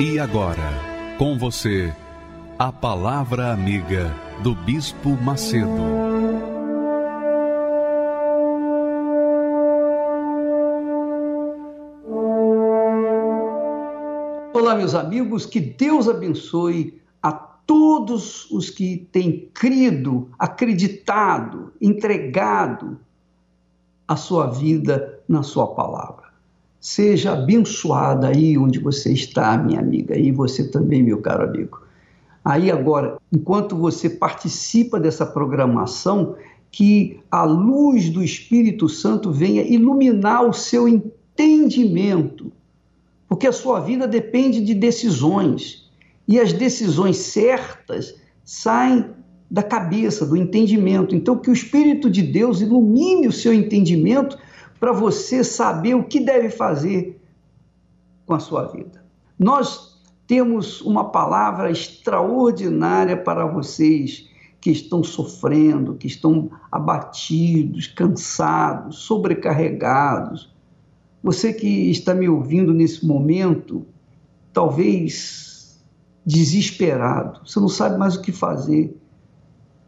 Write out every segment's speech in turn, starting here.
E agora, com você, a Palavra Amiga do Bispo Macedo. Olá, meus amigos, que Deus abençoe a todos os que têm crido, acreditado, entregado a sua vida na Sua palavra. Seja abençoada aí onde você está, minha amiga, e você também, meu caro amigo. Aí agora, enquanto você participa dessa programação, que a luz do Espírito Santo venha iluminar o seu entendimento, porque a sua vida depende de decisões, e as decisões certas saem da cabeça, do entendimento. Então, que o Espírito de Deus ilumine o seu entendimento para você saber o que deve fazer com a sua vida. Nós temos uma palavra extraordinária para vocês que estão sofrendo, que estão abatidos, cansados, sobrecarregados. Você que está me ouvindo nesse momento, talvez desesperado, você não sabe mais o que fazer.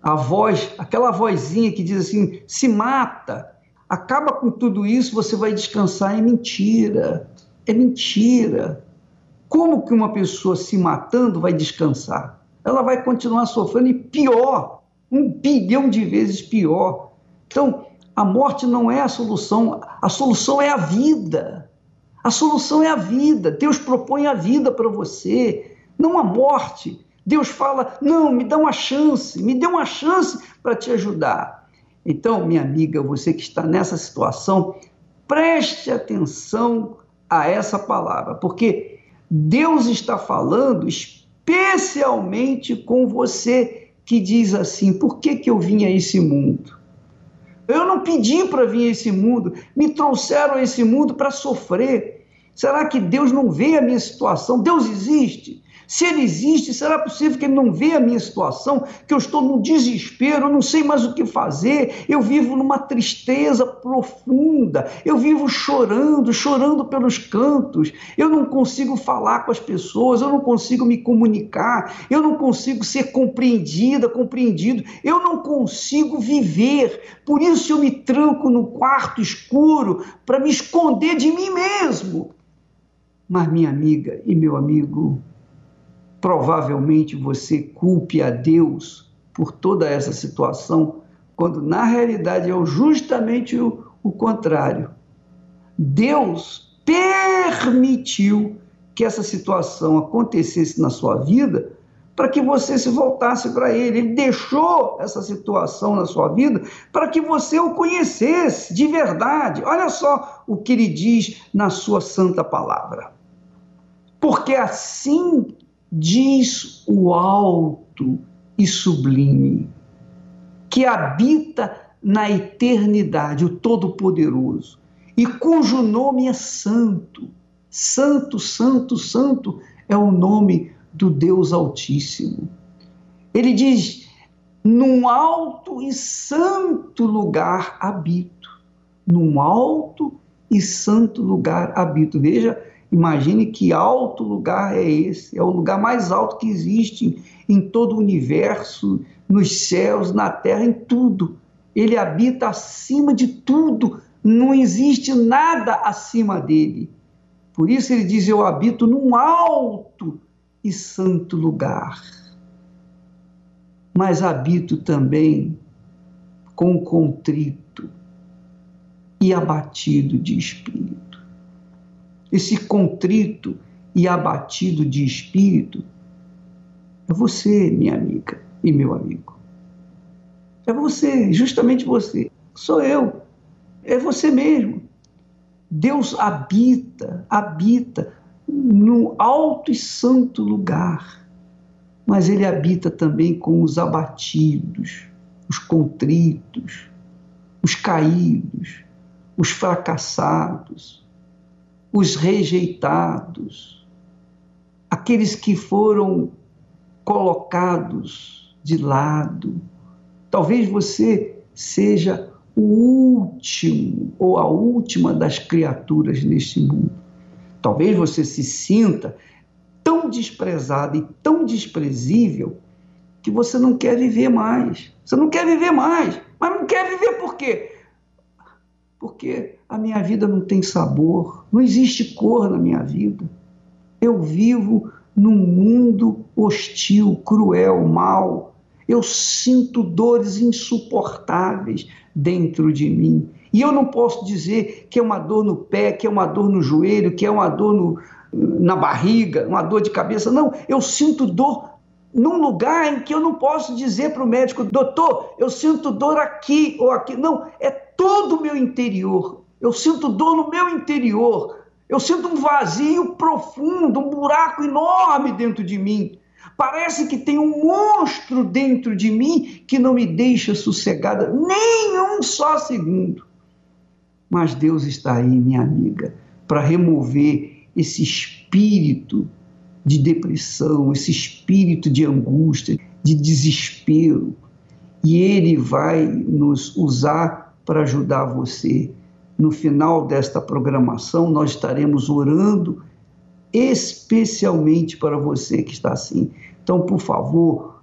A voz, aquela vozinha que diz assim: se mata, acaba com tudo isso, você vai descansar. É mentira. É mentira. Como que uma pessoa se matando vai descansar? Ela vai continuar sofrendo e pior, um bilhão de vezes pior. Então, a morte não é a solução, a solução é a vida. A solução é a vida. Deus propõe a vida para você, não a morte. Deus fala: não, me dá uma chance, me dê uma chance para te ajudar. Então, minha amiga, você que está nessa situação, preste atenção a essa palavra, porque Deus está falando especialmente com você que diz assim: por que, que eu vim a esse mundo? Eu não pedi para vir a esse mundo, me trouxeram a esse mundo para sofrer. Será que Deus não vê a minha situação? Deus existe. Se ele existe, será possível que ele não vê a minha situação, que eu estou num desespero, eu não sei mais o que fazer, eu vivo numa tristeza profunda, eu vivo chorando, chorando pelos cantos, eu não consigo falar com as pessoas, eu não consigo me comunicar, eu não consigo ser compreendida, compreendido, eu não consigo viver, por isso eu me tranco no quarto escuro para me esconder de mim mesmo. Mas, minha amiga e meu amigo, provavelmente você culpe a Deus por toda essa situação, quando na realidade é justamente o, o contrário. Deus permitiu que essa situação acontecesse na sua vida para que você se voltasse para Ele. Ele deixou essa situação na sua vida para que você o conhecesse de verdade. Olha só o que ele diz na sua santa palavra. Porque assim diz o alto e sublime, que habita na eternidade, o Todo-Poderoso, e cujo nome é Santo. Santo, Santo, Santo é o nome do Deus Altíssimo. Ele diz: num alto e santo lugar habito. Num alto e santo lugar habito. Veja Imagine que alto lugar é esse, é o lugar mais alto que existe em todo o universo, nos céus, na terra, em tudo. Ele habita acima de tudo, não existe nada acima dele. Por isso ele diz: Eu habito num alto e santo lugar. Mas habito também com contrito e abatido de espírito esse contrito e abatido de espírito, é você, minha amiga e meu amigo. É você, justamente você. Sou eu. É você mesmo. Deus habita, habita no alto e santo lugar, mas Ele habita também com os abatidos, os contritos, os caídos, os fracassados, os rejeitados, aqueles que foram colocados de lado. Talvez você seja o último ou a última das criaturas neste mundo. Talvez você se sinta tão desprezado e tão desprezível que você não quer viver mais. Você não quer viver mais. Mas não quer viver por quê? Porque a minha vida não tem sabor, não existe cor na minha vida. Eu vivo num mundo hostil, cruel, mau. Eu sinto dores insuportáveis dentro de mim. E eu não posso dizer que é uma dor no pé, que é uma dor no joelho, que é uma dor no, na barriga, uma dor de cabeça. Não, eu sinto dor num lugar em que eu não posso dizer para o médico, doutor, eu sinto dor aqui ou aqui. Não, é todo o meu interior. Eu sinto dor no meu interior. Eu sinto um vazio profundo, um buraco enorme dentro de mim. Parece que tem um monstro dentro de mim que não me deixa sossegada nem um só segundo. Mas Deus está aí, minha amiga, para remover esse espírito de depressão, esse espírito de angústia, de desespero. E Ele vai nos usar para ajudar você. No final desta programação, nós estaremos orando especialmente para você que está assim. Então, por favor,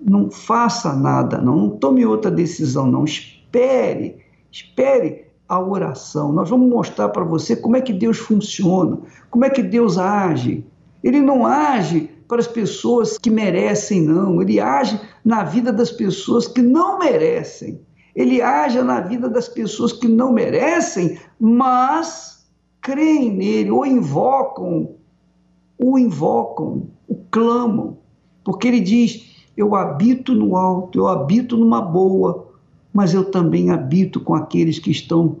não faça nada, não, não tome outra decisão, não. Espere, espere a oração. Nós vamos mostrar para você como é que Deus funciona, como é que Deus age. Ele não age para as pessoas que merecem, não. Ele age na vida das pessoas que não merecem. Ele age na vida das pessoas que não merecem, mas creem nele, ou invocam, o invocam, o clamam. Porque ele diz: Eu habito no alto, eu habito numa boa, mas eu também habito com aqueles que estão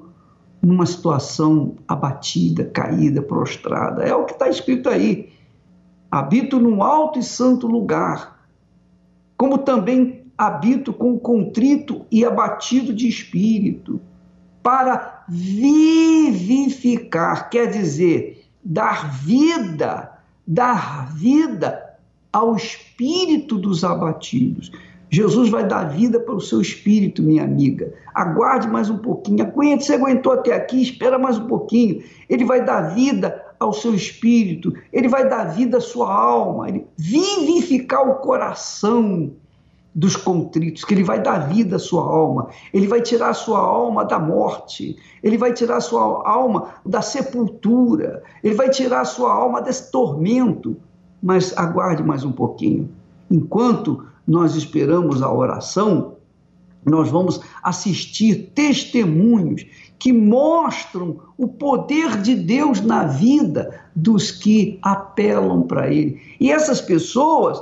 numa situação abatida, caída, prostrada. É o que está escrito aí. Habito num alto e santo lugar, como também habito com contrito e abatido de espírito, para vivificar, quer dizer, dar vida, dar vida ao espírito dos abatidos. Jesus vai dar vida para o seu espírito, minha amiga. Aguarde mais um pouquinho. Aguente, você aguentou até aqui, espera mais um pouquinho. Ele vai dar vida ao seu espírito, ele vai dar vida à sua alma, ele vivificar o coração dos contritos, que ele vai dar vida à sua alma, ele vai tirar a sua alma da morte, ele vai tirar a sua alma da sepultura, ele vai tirar a sua alma desse tormento. Mas aguarde mais um pouquinho. Enquanto nós esperamos a oração, nós vamos assistir testemunhos que mostram o poder de Deus na vida dos que apelam para Ele. E essas pessoas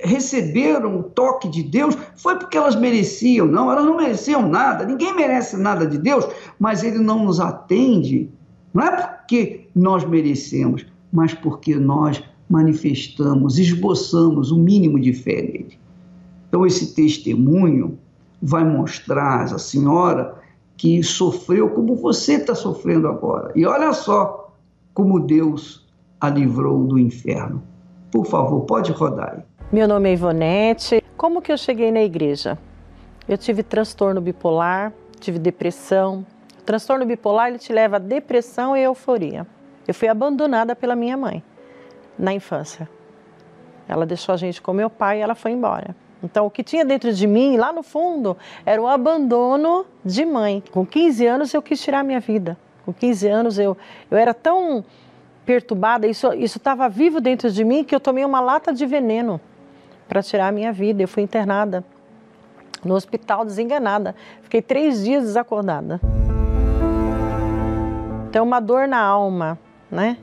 receberam o toque de Deus foi porque elas mereciam, não, elas não mereciam nada, ninguém merece nada de Deus, mas Ele não nos atende, não é porque nós merecemos, mas porque nós manifestamos, esboçamos o mínimo de fé nele. Então, esse testemunho vai mostrar a senhora que sofreu como você está sofrendo agora. E olha só como Deus a livrou do inferno. Por favor, pode rodar aí. Meu nome é Ivonete. Como que eu cheguei na igreja? Eu tive transtorno bipolar, tive depressão. O transtorno bipolar ele te leva a depressão e euforia. Eu fui abandonada pela minha mãe na infância. Ela deixou a gente com meu pai e ela foi embora. Então, o que tinha dentro de mim, lá no fundo, era o abandono de mãe. Com 15 anos, eu quis tirar minha vida. Com 15 anos, eu, eu era tão perturbada, isso estava vivo dentro de mim, que eu tomei uma lata de veneno para tirar a minha vida. Eu fui internada no hospital, desenganada. Fiquei três dias desacordada. Então, uma dor na alma, né?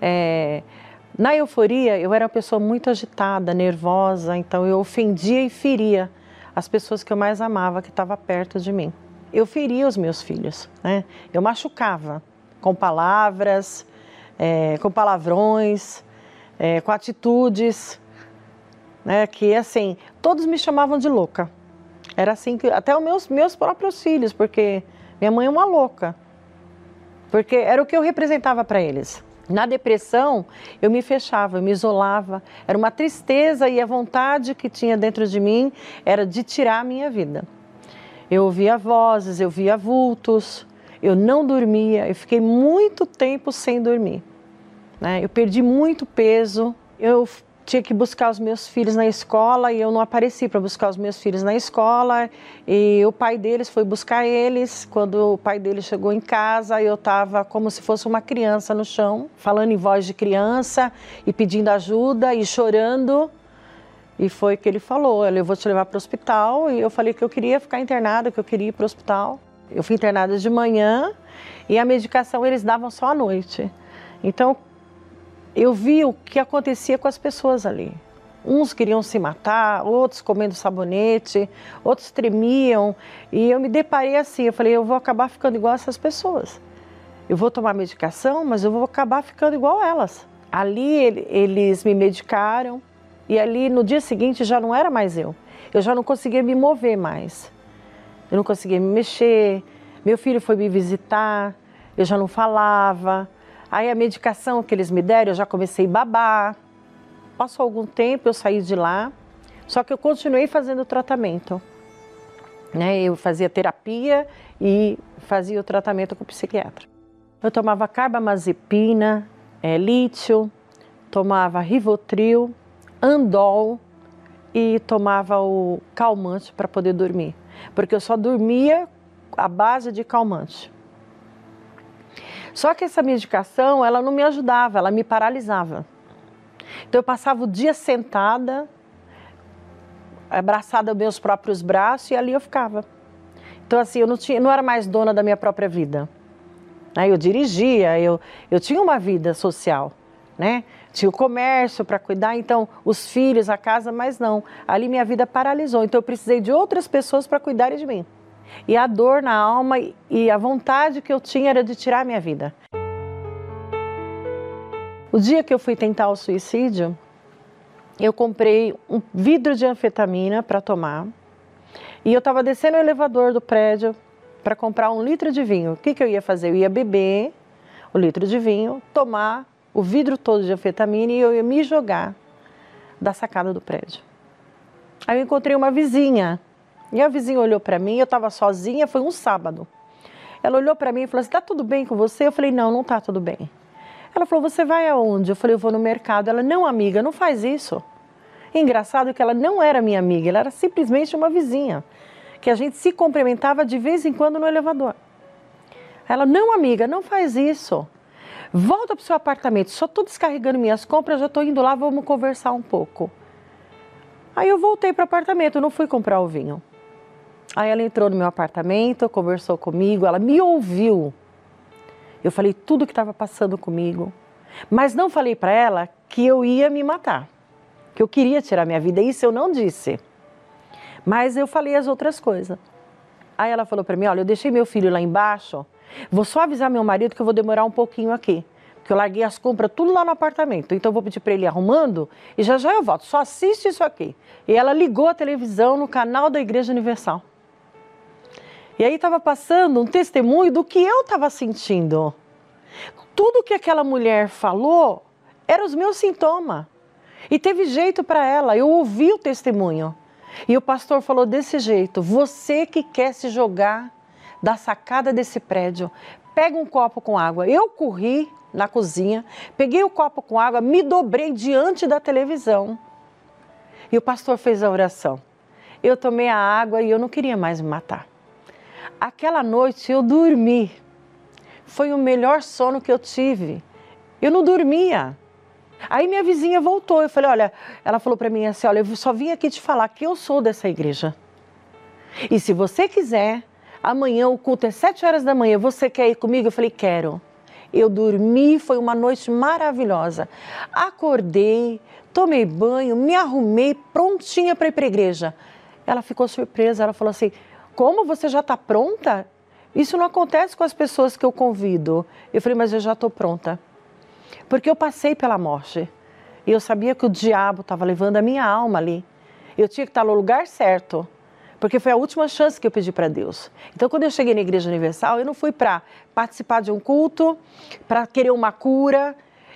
É, na euforia, eu era uma pessoa muito agitada, nervosa, então eu ofendia e feria as pessoas que eu mais amava, que estavam perto de mim. Eu feria os meus filhos, né? Eu machucava. com palavras, é, com palavrões, é, com atitudes, né? Que assim, todos me chamavam de louca. Era assim que até os meus meus próprios filhos, porque minha mãe é uma louca. Porque era o que eu representava para eles. Na depressão, eu me fechava, eu me isolava. Era uma tristeza e a vontade que tinha dentro de mim era de tirar a minha vida. Eu ouvia vozes, eu via vultos, eu não dormia, eu fiquei muito tempo sem dormir. Né? Eu perdi muito peso, eu tinha que buscar os meus filhos na escola e eu não apareci para buscar os meus filhos na escola. E o pai deles foi buscar eles. Quando o pai deles chegou em casa, eu estava como se fosse uma criança no chão, falando em voz de criança e pedindo ajuda e chorando. E foi que ele falou: Eu vou te levar para o hospital. E eu falei que eu queria ficar internada, que eu queria ir para o hospital. Eu fui internada de manhã e a medicação eles davam só à noite. Então, eu vi o que acontecia com as pessoas ali. Uns queriam se matar, outros comendo sabonete, outros tremiam. E eu me deparei assim, eu falei, eu vou acabar ficando igual essas pessoas. Eu vou tomar medicação, mas eu vou acabar ficando igual elas. Ali eles me medicaram e ali no dia seguinte já não era mais eu. Eu já não conseguia me mover mais. Eu não conseguia me mexer. Meu filho foi me visitar, eu já não falava. Aí a medicação que eles me deram, eu já comecei a babar. Passou algum tempo, eu saí de lá, só que eu continuei fazendo o tratamento. Né? Eu fazia terapia e fazia o tratamento com o psiquiatra. Eu tomava carbamazepina, é, lítio, tomava rivotril, andol e tomava o calmante para poder dormir, porque eu só dormia à base de calmante. Só que essa medicação, ela não me ajudava, ela me paralisava. Então eu passava o dia sentada, abraçada aos meus próprios braços e ali eu ficava. Então assim, eu não, tinha, não era mais dona da minha própria vida. Né? Eu dirigia, eu, eu tinha uma vida social, né? Tinha o comércio para cuidar, então os filhos, a casa, mas não. Ali minha vida paralisou, então eu precisei de outras pessoas para cuidarem de mim e a dor na alma e a vontade que eu tinha era de tirar minha vida. O dia que eu fui tentar o suicídio, eu comprei um vidro de anfetamina para tomar e eu estava descendo o elevador do prédio para comprar um litro de vinho. O que, que eu ia fazer? Eu ia beber o litro de vinho, tomar o vidro todo de anfetamina e eu ia me jogar da sacada do prédio. Aí eu encontrei uma vizinha e a vizinha olhou para mim, eu estava sozinha, foi um sábado. Ela olhou para mim e falou assim: "Tá tudo bem com você?" Eu falei: "Não, não tá tudo bem". Ela falou: "Você vai aonde?" Eu falei: "Eu vou no mercado". Ela: "Não, amiga, não faz isso". engraçado que ela não era minha amiga, ela era simplesmente uma vizinha, que a gente se cumprimentava de vez em quando no elevador. Ela: "Não, amiga, não faz isso. Volta para o seu apartamento. Só estou descarregando minhas compras, já estou indo lá, vamos conversar um pouco". Aí eu voltei para o apartamento, não fui comprar o vinho. Aí ela entrou no meu apartamento, conversou comigo, ela me ouviu. Eu falei tudo o que estava passando comigo, mas não falei para ela que eu ia me matar, que eu queria tirar minha vida. Isso eu não disse. Mas eu falei as outras coisas. Aí ela falou para mim: Olha, eu deixei meu filho lá embaixo, vou só avisar meu marido que eu vou demorar um pouquinho aqui. Porque eu larguei as compras tudo lá no apartamento. Então eu vou pedir para ele ir arrumando e já já eu volto. Só assiste isso aqui. E ela ligou a televisão no canal da Igreja Universal. E aí estava passando um testemunho do que eu estava sentindo. Tudo que aquela mulher falou eram os meus sintomas. E teve jeito para ela, eu ouvi o testemunho. E o pastor falou desse jeito: você que quer se jogar da sacada desse prédio, pega um copo com água. Eu corri na cozinha, peguei o copo com água, me dobrei diante da televisão. E o pastor fez a oração. Eu tomei a água e eu não queria mais me matar. Aquela noite eu dormi. Foi o melhor sono que eu tive. Eu não dormia. Aí minha vizinha voltou. Eu falei: Olha, ela falou para mim assim: Olha, eu só vim aqui te falar que eu sou dessa igreja. E se você quiser, amanhã o culto é sete horas da manhã. Você quer ir comigo? Eu falei: Quero. Eu dormi, foi uma noite maravilhosa. Acordei, tomei banho, me arrumei, prontinha para ir para a igreja. Ela ficou surpresa. Ela falou assim: como você já está pronta? Isso não acontece com as pessoas que eu convido. Eu falei, mas eu já estou pronta. Porque eu passei pela morte. E eu sabia que o diabo estava levando a minha alma ali. Eu tinha que estar no lugar certo. Porque foi a última chance que eu pedi para Deus. Então, quando eu cheguei na Igreja Universal, eu não fui para participar de um culto, para querer uma cura.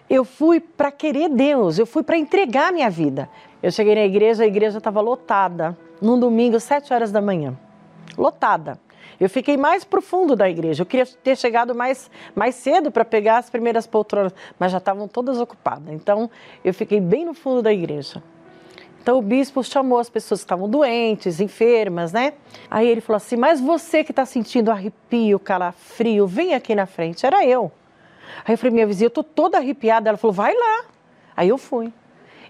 Eu fui para querer Deus, eu fui para entregar minha vida. Eu cheguei na igreja, a igreja estava lotada, num domingo, sete horas da manhã. Lotada. Eu fiquei mais profundo da igreja. Eu queria ter chegado mais, mais cedo para pegar as primeiras poltronas, mas já estavam todas ocupadas. Então, eu fiquei bem no fundo da igreja. Então o bispo chamou as pessoas que estavam doentes, enfermas, né? Aí ele falou assim: Mas você que está sentindo arrepio, calafrio, vem aqui na frente. Era eu. Aí eu falei: Minha vizinha, eu tô toda arrepiada. Ela falou: Vai lá. Aí eu fui.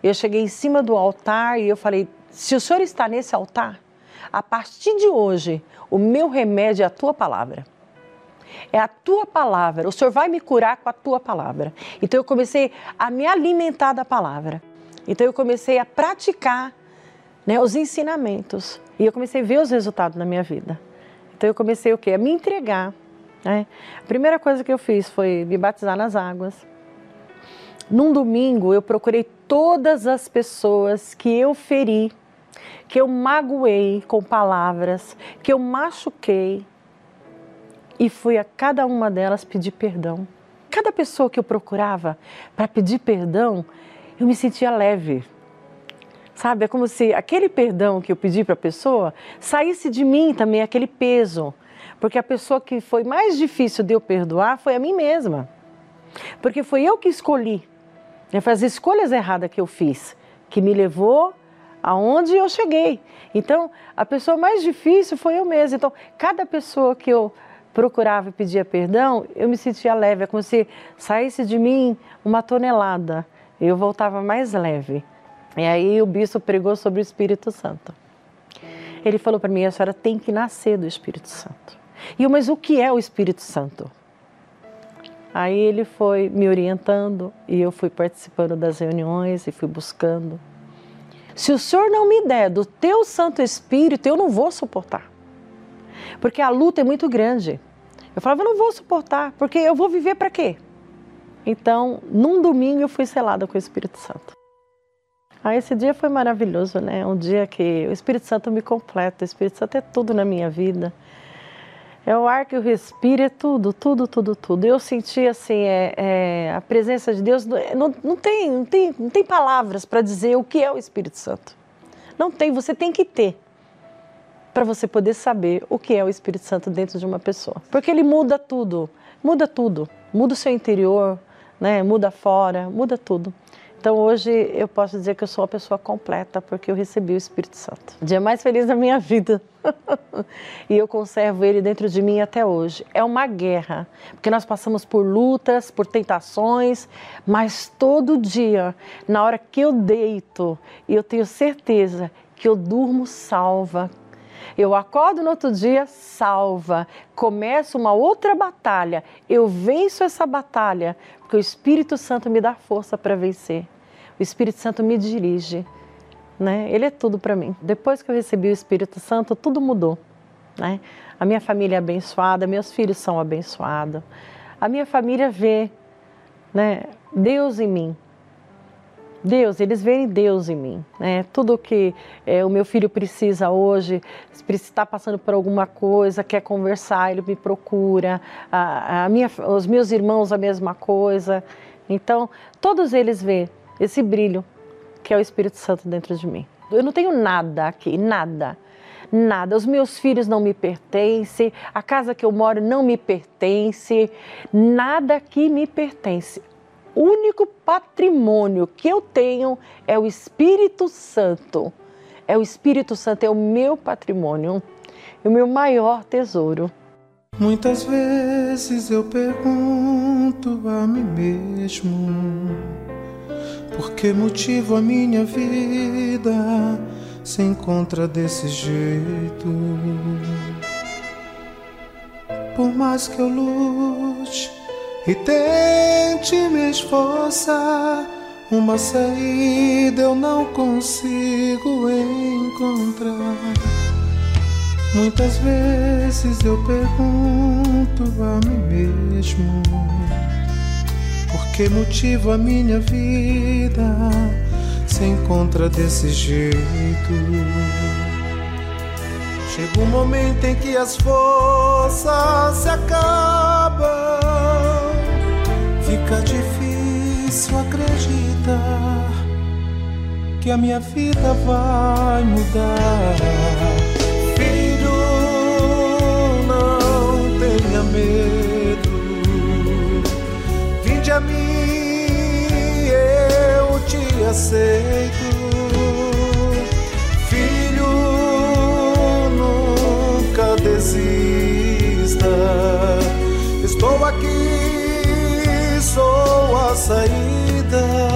Eu cheguei em cima do altar e eu falei: Se o senhor está nesse altar, a partir de hoje, o meu remédio é a tua palavra. É a tua palavra. O Senhor vai me curar com a tua palavra. Então eu comecei a me alimentar da palavra. Então eu comecei a praticar né, os ensinamentos e eu comecei a ver os resultados na minha vida. Então eu comecei o quê? A me entregar. Né? A primeira coisa que eu fiz foi me batizar nas águas. Num domingo eu procurei todas as pessoas que eu feri, que eu magoei com palavras, que eu machuquei e fui a cada uma delas pedir perdão. Cada pessoa que eu procurava para pedir perdão, eu me sentia leve. Sabe, é como se aquele perdão que eu pedi para a pessoa saísse de mim também, aquele peso. Porque a pessoa que foi mais difícil de eu perdoar foi a mim mesma. Porque foi eu que escolhi. Né, foi as escolhas erradas que eu fiz, que me levou aonde eu cheguei. Então, a pessoa mais difícil foi eu mesma. Então, cada pessoa que eu procurava e pedia perdão, eu me sentia leve. É como se saísse de mim uma tonelada eu voltava mais leve. E aí o bispo pregou sobre o Espírito Santo. Ele falou para mim: a senhora tem que nascer do Espírito Santo. E eu, mas o que é o Espírito Santo? Aí ele foi me orientando e eu fui participando das reuniões e fui buscando. Se o Senhor não me der do teu Santo Espírito, eu não vou suportar. Porque a luta é muito grande. Eu falava, eu não vou suportar, porque eu vou viver para quê? Então, num domingo eu fui selada com o Espírito Santo. Ah, esse dia foi maravilhoso, né? Um dia que o Espírito Santo me completa. O Espírito Santo é tudo na minha vida. É o ar que eu respiro, é tudo, tudo, tudo, tudo. Eu senti assim, é, é a presença de Deus. Não, não, tem, não, tem, não tem palavras para dizer o que é o Espírito Santo. Não tem, você tem que ter para você poder saber o que é o Espírito Santo dentro de uma pessoa. Porque ele muda tudo, muda tudo, muda o seu interior, né? Muda fora, muda tudo. Então hoje eu posso dizer que eu sou uma pessoa completa porque eu recebi o Espírito Santo. Dia mais feliz da minha vida. e eu conservo ele dentro de mim até hoje. É uma guerra, porque nós passamos por lutas, por tentações, mas todo dia, na hora que eu deito, eu tenho certeza que eu durmo salva, eu acordo no outro dia salva, começo uma outra batalha, eu venço essa batalha, porque o Espírito Santo me dá força para vencer. O Espírito Santo me dirige, né? Ele é tudo para mim. Depois que eu recebi o Espírito Santo, tudo mudou, né? A minha família é abençoada, meus filhos são abençoados. A minha família vê, né, Deus em mim. Deus, eles veem Deus em mim. Né? Tudo que é, o meu filho precisa hoje, está passando por alguma coisa, quer conversar, ele me procura. A, a minha, os meus irmãos, a mesma coisa. Então, todos eles veem esse brilho que é o Espírito Santo dentro de mim. Eu não tenho nada aqui, nada. Nada, os meus filhos não me pertencem, a casa que eu moro não me pertence, nada aqui me pertence único patrimônio que eu tenho é o Espírito Santo. É o Espírito Santo, é o meu patrimônio, é o meu maior tesouro. Muitas vezes eu pergunto a mim mesmo por que motivo a minha vida se encontra desse jeito. Por mais que eu lute e tente me esforçar. Uma saída eu não consigo encontrar. Muitas vezes eu pergunto a mim mesmo por que motivo a minha vida se encontra desse jeito. Chega um momento em que as forças se acabam, fica difícil acreditar que a minha vida vai mudar. Filho, não tenha medo, vinde a mim, eu te aceito. Saída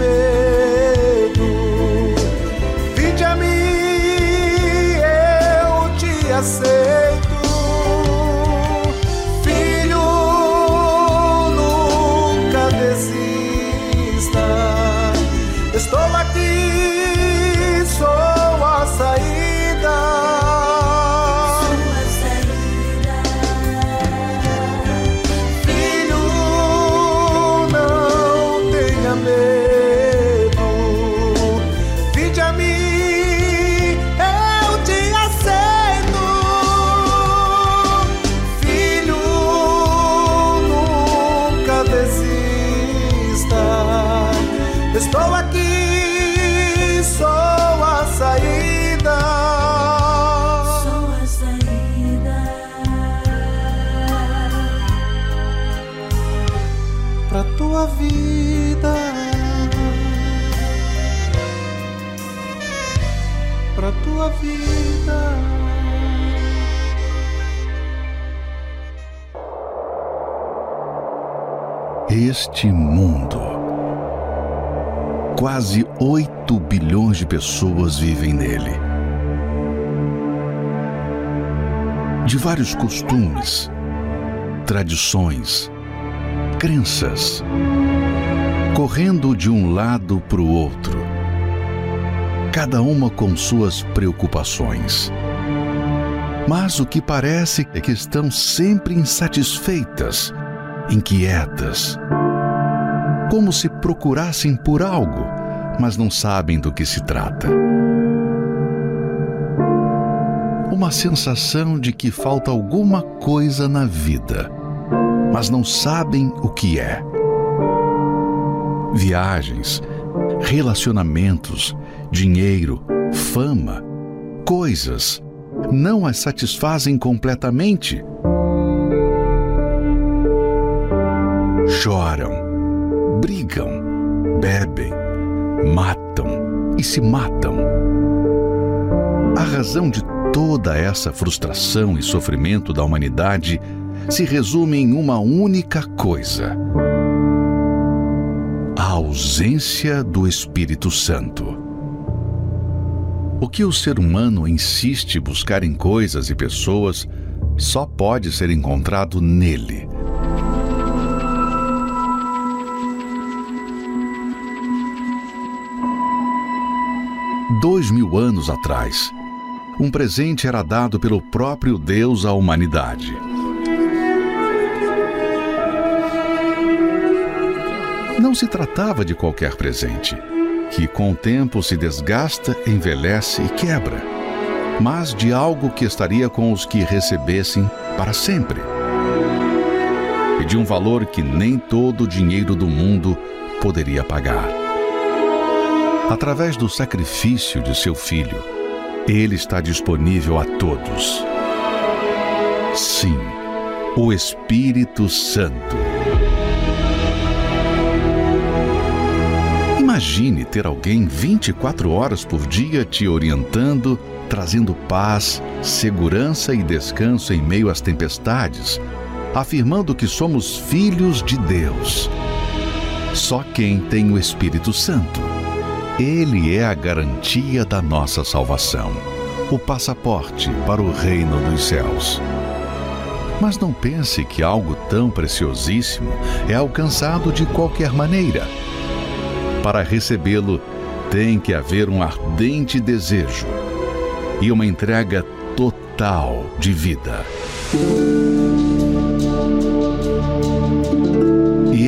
Medo. Vinde a mim, eu te aceito. Este mundo. Quase 8 bilhões de pessoas vivem nele. De vários costumes, tradições, crenças, correndo de um lado para o outro, cada uma com suas preocupações. Mas o que parece é que estão sempre insatisfeitas, inquietas, como se procurassem por algo, mas não sabem do que se trata. Uma sensação de que falta alguma coisa na vida, mas não sabem o que é. Viagens, relacionamentos, dinheiro, fama, coisas não as satisfazem completamente. Choram, brigam, bebem, matam e se matam. A razão de toda essa frustração e sofrimento da humanidade se resume em uma única coisa: a ausência do Espírito Santo. O que o ser humano insiste buscar em coisas e pessoas só pode ser encontrado nele. Dois mil anos atrás, um presente era dado pelo próprio Deus à humanidade. Não se tratava de qualquer presente, que com o tempo se desgasta, envelhece e quebra. mas de algo que estaria com os que recebessem para sempre. E de um valor que nem todo o dinheiro do mundo poderia pagar. Através do sacrifício de seu filho, ele está disponível a todos. Sim, o Espírito Santo. Imagine ter alguém 24 horas por dia te orientando, trazendo paz, segurança e descanso em meio às tempestades, afirmando que somos filhos de Deus. Só quem tem o Espírito Santo. Ele é a garantia da nossa salvação, o passaporte para o reino dos céus. Mas não pense que algo tão preciosíssimo é alcançado de qualquer maneira. Para recebê-lo, tem que haver um ardente desejo e uma entrega total de vida.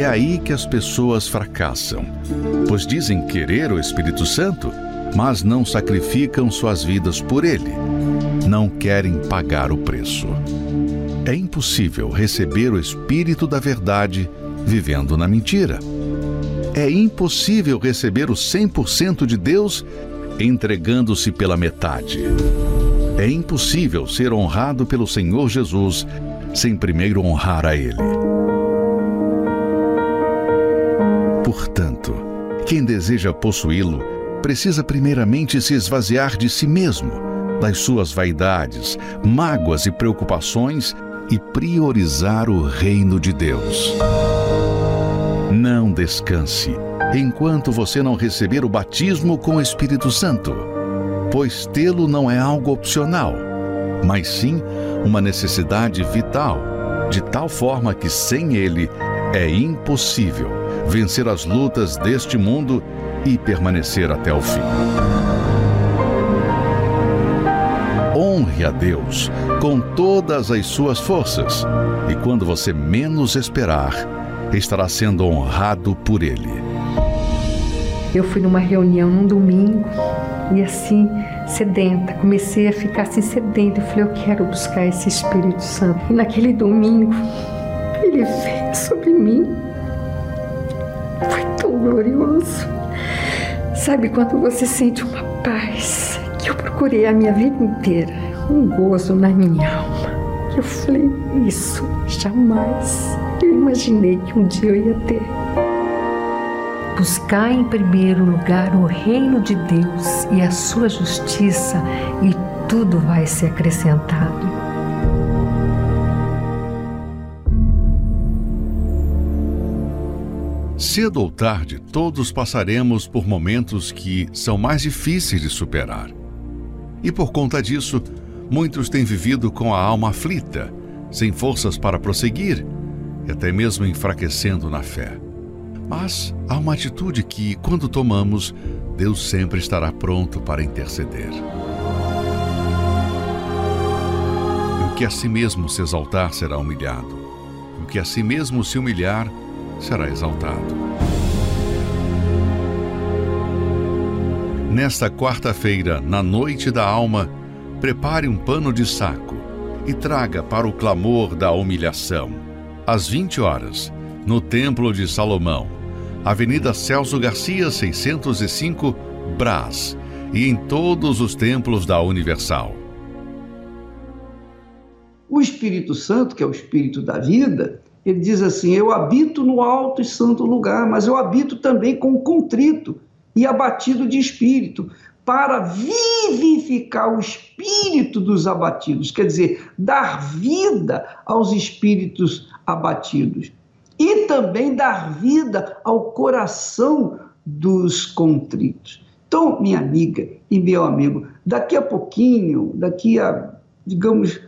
É aí que as pessoas fracassam, pois dizem querer o Espírito Santo, mas não sacrificam suas vidas por ele. Não querem pagar o preço. É impossível receber o Espírito da Verdade vivendo na mentira. É impossível receber o 100% de Deus entregando-se pela metade. É impossível ser honrado pelo Senhor Jesus sem primeiro honrar a Ele. Portanto, quem deseja possuí-lo precisa primeiramente se esvaziar de si mesmo, das suas vaidades, mágoas e preocupações e priorizar o reino de Deus. Não descanse enquanto você não receber o batismo com o Espírito Santo, pois tê-lo não é algo opcional, mas sim uma necessidade vital, de tal forma que sem ele é impossível vencer as lutas deste mundo e permanecer até o fim. Honre a Deus com todas as suas forças, e quando você menos esperar, estará sendo honrado por Ele. Eu fui numa reunião num domingo e assim, sedenta, comecei a ficar assim sedenta. Eu falei, eu quero buscar esse Espírito Santo. E naquele domingo, ele veio sobre mim. Glorioso. Sabe quando você sente uma paz que eu procurei a minha vida inteira, um gozo na minha alma. Eu falei, isso jamais eu imaginei que um dia eu ia ter. Buscar em primeiro lugar o reino de Deus e a sua justiça, e tudo vai ser acrescentado. Cedo ou tarde, todos passaremos por momentos que são mais difíceis de superar. E por conta disso, muitos têm vivido com a alma aflita, sem forças para prosseguir e até mesmo enfraquecendo na fé. Mas há uma atitude que, quando tomamos, Deus sempre estará pronto para interceder. O que a si mesmo se exaltar será humilhado, o que a si mesmo se humilhar será exaltado. Nesta quarta-feira, na noite da alma, prepare um pano de saco e traga para o clamor da humilhação, às 20 horas, no Templo de Salomão, Avenida Celso Garcia, 605, Brás, e em todos os templos da Universal. O Espírito Santo, que é o Espírito da vida, ele diz assim: Eu habito no alto e santo lugar, mas eu habito também com contrito e abatido de espírito, para vivificar o espírito dos abatidos, quer dizer, dar vida aos espíritos abatidos e também dar vida ao coração dos contritos. Então, minha amiga e meu amigo, daqui a pouquinho, daqui a, digamos,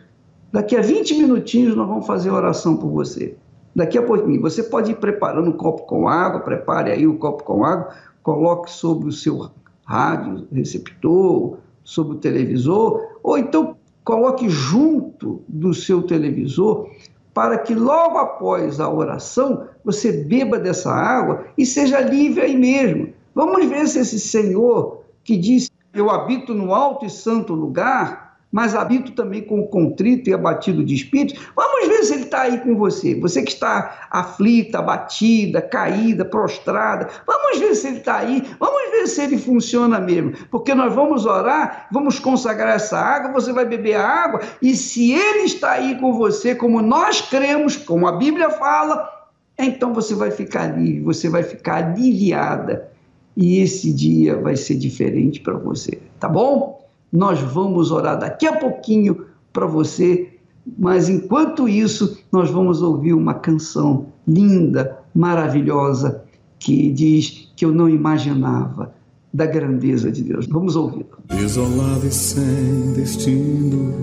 daqui a 20 minutinhos nós vamos fazer oração por você. Daqui a pouquinho, você pode ir preparando um copo com água, prepare aí o copo com água, coloque sobre o seu rádio receptor, sobre o televisor, ou então coloque junto do seu televisor para que logo após a oração você beba dessa água e seja livre aí mesmo. Vamos ver se esse Senhor que diz: Eu habito no alto e santo lugar, mas habito também com o contrito e abatido de espírito. Vamos ver se ele está aí com você. Você que está aflita, abatida, caída, prostrada. Vamos ver se ele está aí. Vamos ver se ele funciona mesmo. Porque nós vamos orar, vamos consagrar essa água, você vai beber a água, e se ele está aí com você, como nós cremos, como a Bíblia fala, então você vai ficar livre, você vai ficar aliviada. E esse dia vai ser diferente para você, tá bom? Nós vamos orar daqui a pouquinho para você, mas enquanto isso, nós vamos ouvir uma canção linda, maravilhosa, que diz que eu não imaginava da grandeza de Deus. Vamos ouvir. Desolado e sem destino,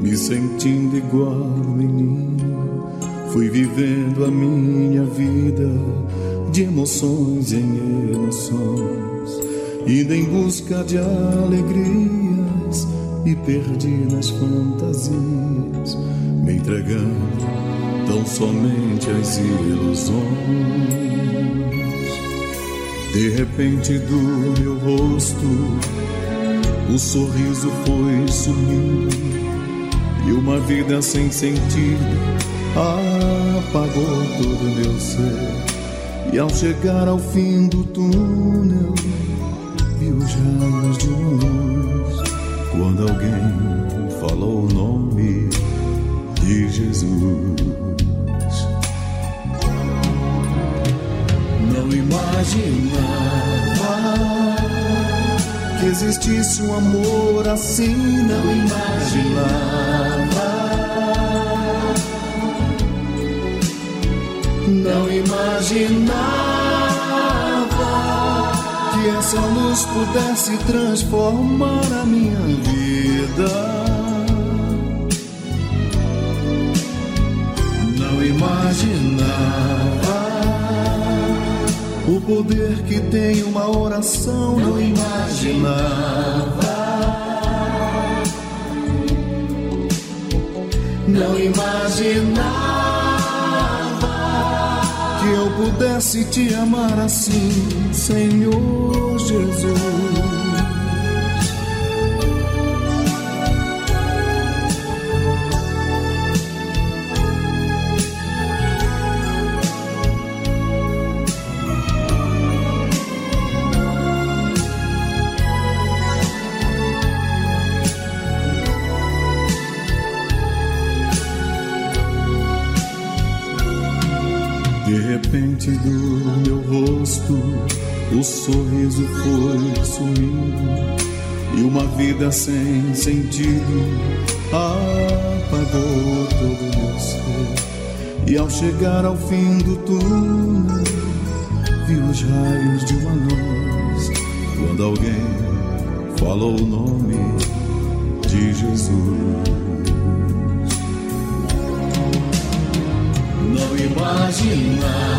me sentindo igual menino, fui vivendo a minha vida de emoções em emoções, indo em busca de alegrias e perdi nas fantasias, me entregando tão somente às ilusões. De repente do meu rosto o sorriso foi sumindo e uma vida sem sentido apagou todo meu ser. E ao chegar ao fim do túnel, vi os raios de luz quando alguém falou o nome de Jesus. Não imaginava que existisse um amor assim, não imaginava. Não imaginava essa luz pudesse transformar a minha vida. Não imaginava o poder que tem uma oração não imaginava. Não imaginava que eu pudesse te amar assim, Senhor Jesus. Sorriso foi sumindo e uma vida sem sentido apagou todo meu ser. E ao chegar ao fim do túnel vi os raios de uma luz quando alguém falou o nome de Jesus. Não imaginava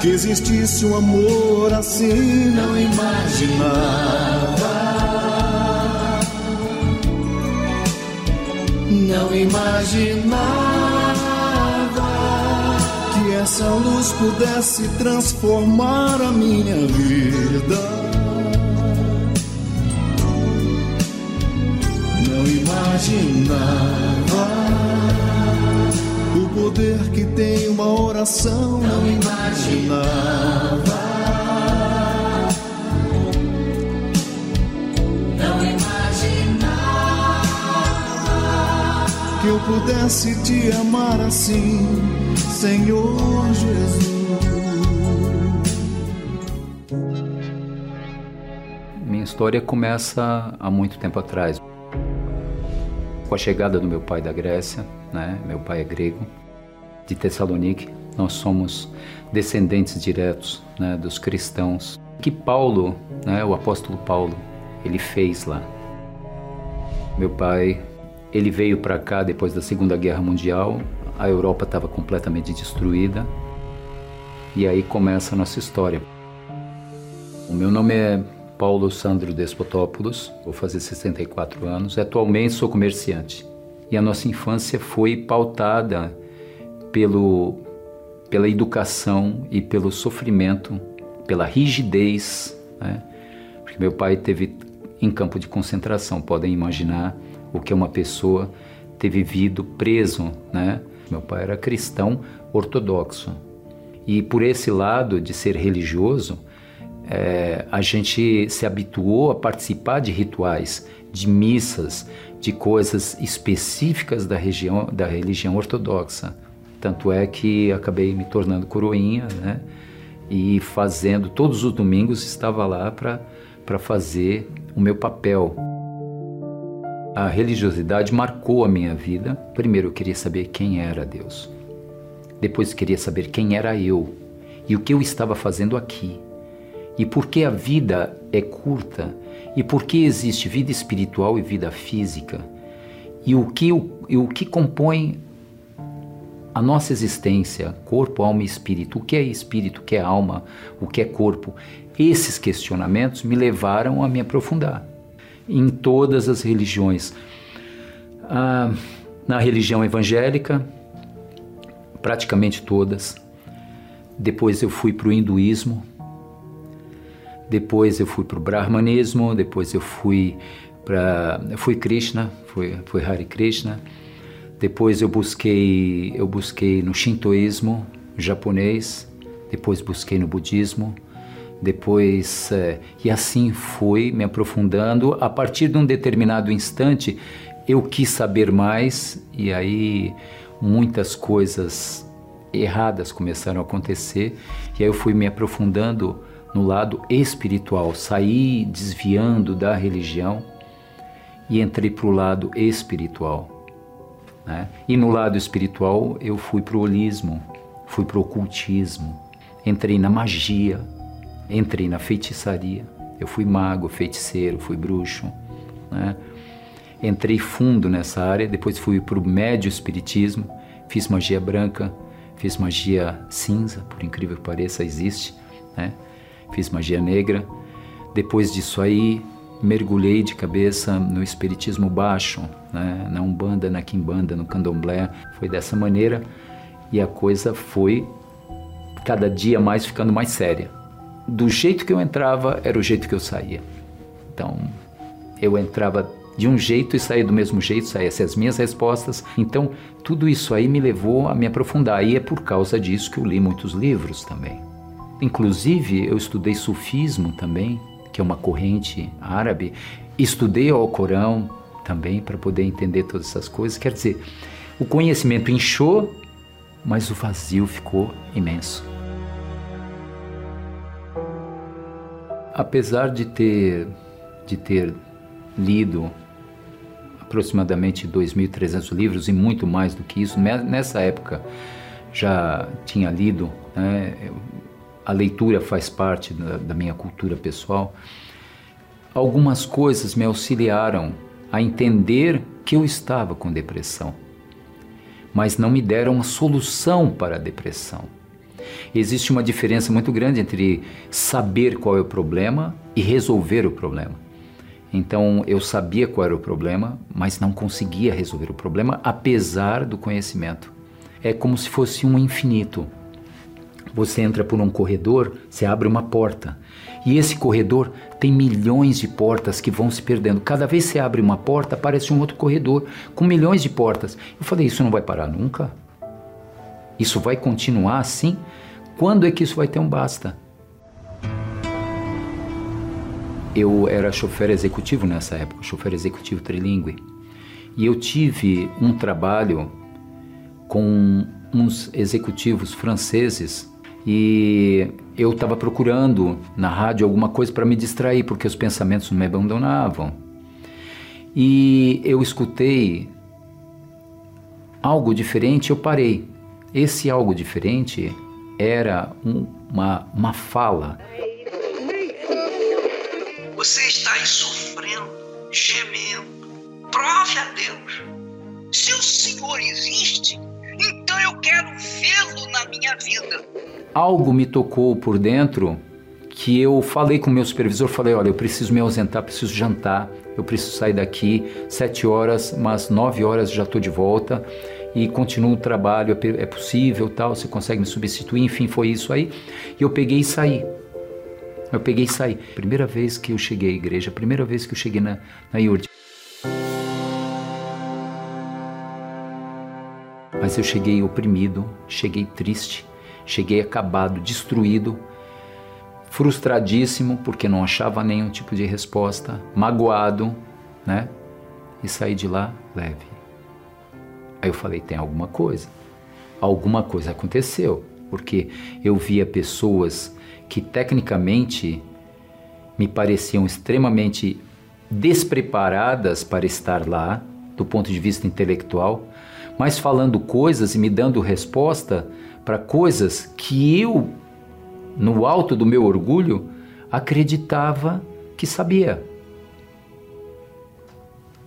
que existisse um amor assim, não imaginava. Não imaginava que essa luz pudesse transformar a minha vida. Não imaginava o poder que tem uma oração não imaginava. Não imaginava que eu pudesse te amar assim, Senhor Jesus. Minha história começa há muito tempo atrás. Com a chegada do meu pai da Grécia, né? Meu pai é grego, de Tessalonique. Nós somos descendentes diretos, né, dos cristãos que Paulo, né, o apóstolo Paulo, ele fez lá. Meu pai, ele veio para cá depois da Segunda Guerra Mundial. A Europa estava completamente destruída. E aí começa a nossa história. O meu nome é Paulo Sandro Despotopoulos, vou fazer 64 anos. Atualmente sou comerciante e a nossa infância foi pautada pelo, pela educação e pelo sofrimento, pela rigidez, né? porque meu pai teve em campo de concentração. Podem imaginar o que uma pessoa ter vivido preso, né? Meu pai era cristão ortodoxo. E por esse lado de ser religioso, é, a gente se habituou a participar de rituais, de missas, de coisas específicas da, região, da religião ortodoxa. Tanto é que acabei me tornando coroinha, né? E fazendo, todos os domingos estava lá para fazer o meu papel. A religiosidade marcou a minha vida. Primeiro eu queria saber quem era Deus. Depois eu queria saber quem era eu e o que eu estava fazendo aqui. E por que a vida é curta e por que existe vida espiritual e vida física. E o que, o, e o que compõe a nossa existência, corpo, alma e espírito. O que é espírito, o que é alma, o que é corpo? Esses questionamentos me levaram a me aprofundar em todas as religiões. Ah, na religião evangélica, praticamente todas. Depois eu fui para o hinduísmo, depois eu fui para o brahmanismo, depois eu fui para fui Krishna, fui, fui Hare Krishna. Depois eu busquei eu busquei no shintoísmo japonês, depois busquei no budismo, depois é, e assim fui me aprofundando. A partir de um determinado instante eu quis saber mais e aí muitas coisas erradas começaram a acontecer e aí eu fui me aprofundando no lado espiritual, saí desviando da religião e entrei para o lado espiritual. Né? E no lado espiritual eu fui para o holismo, fui para o ocultismo, entrei na magia, entrei na feitiçaria. Eu fui mago, feiticeiro, fui bruxo. Né? Entrei fundo nessa área, depois fui para o médio espiritismo, fiz magia branca, fiz magia cinza, por incrível que pareça, existe. Né? Fiz magia negra. Depois disso aí, mergulhei de cabeça no espiritismo baixo, né? na Umbanda, na Quimbanda, no Candomblé. Foi dessa maneira e a coisa foi cada dia mais ficando mais séria. Do jeito que eu entrava, era o jeito que eu saía. Então, eu entrava de um jeito e saía do mesmo jeito, saíam as minhas respostas. Então, tudo isso aí me levou a me aprofundar. E é por causa disso que eu li muitos livros também. Inclusive, eu estudei sufismo também, que é uma corrente árabe. Estudei o Corão também para poder entender todas essas coisas. Quer dizer, o conhecimento inchou, mas o vazio ficou imenso. Apesar de ter, de ter lido aproximadamente 2.300 livros e muito mais do que isso, nessa época já tinha lido né, a leitura faz parte da, da minha cultura pessoal, algumas coisas me auxiliaram a entender que eu estava com depressão, mas não me deram a solução para a depressão. Existe uma diferença muito grande entre saber qual é o problema e resolver o problema. Então eu sabia qual era o problema, mas não conseguia resolver o problema apesar do conhecimento. É como se fosse um infinito. Você entra por um corredor, você abre uma porta. E esse corredor tem milhões de portas que vão se perdendo. Cada vez que você abre uma porta, aparece um outro corredor com milhões de portas. Eu falei, isso não vai parar nunca? Isso vai continuar assim? Quando é que isso vai ter um basta? Eu era chofer executivo nessa época, chofer executivo trilingue. E eu tive um trabalho com uns executivos franceses e eu estava procurando na rádio alguma coisa para me distrair, porque os pensamentos me abandonavam. E eu escutei algo diferente, eu parei. Esse algo diferente era um, uma, uma fala. Você está aí sofrendo, gemendo. Prove a Deus. Se o Senhor existe, então eu quero vê-lo na minha vida algo me tocou por dentro que eu falei com o meu supervisor, falei, olha, eu preciso me ausentar, preciso jantar, eu preciso sair daqui sete horas, mas nove horas já estou de volta e continuo o trabalho, é, é possível, tal, você consegue me substituir, enfim, foi isso aí. E eu peguei e saí. Eu peguei e saí. Primeira vez que eu cheguei à igreja, primeira vez que eu cheguei na, na. Mas eu cheguei oprimido, cheguei triste, cheguei acabado, destruído, frustradíssimo porque não achava nenhum tipo de resposta, magoado, né? E saí de lá leve. Aí eu falei: tem alguma coisa. Alguma coisa aconteceu, porque eu via pessoas que tecnicamente me pareciam extremamente despreparadas para estar lá, do ponto de vista intelectual, mas falando coisas e me dando resposta para coisas que eu, no alto do meu orgulho, acreditava que sabia.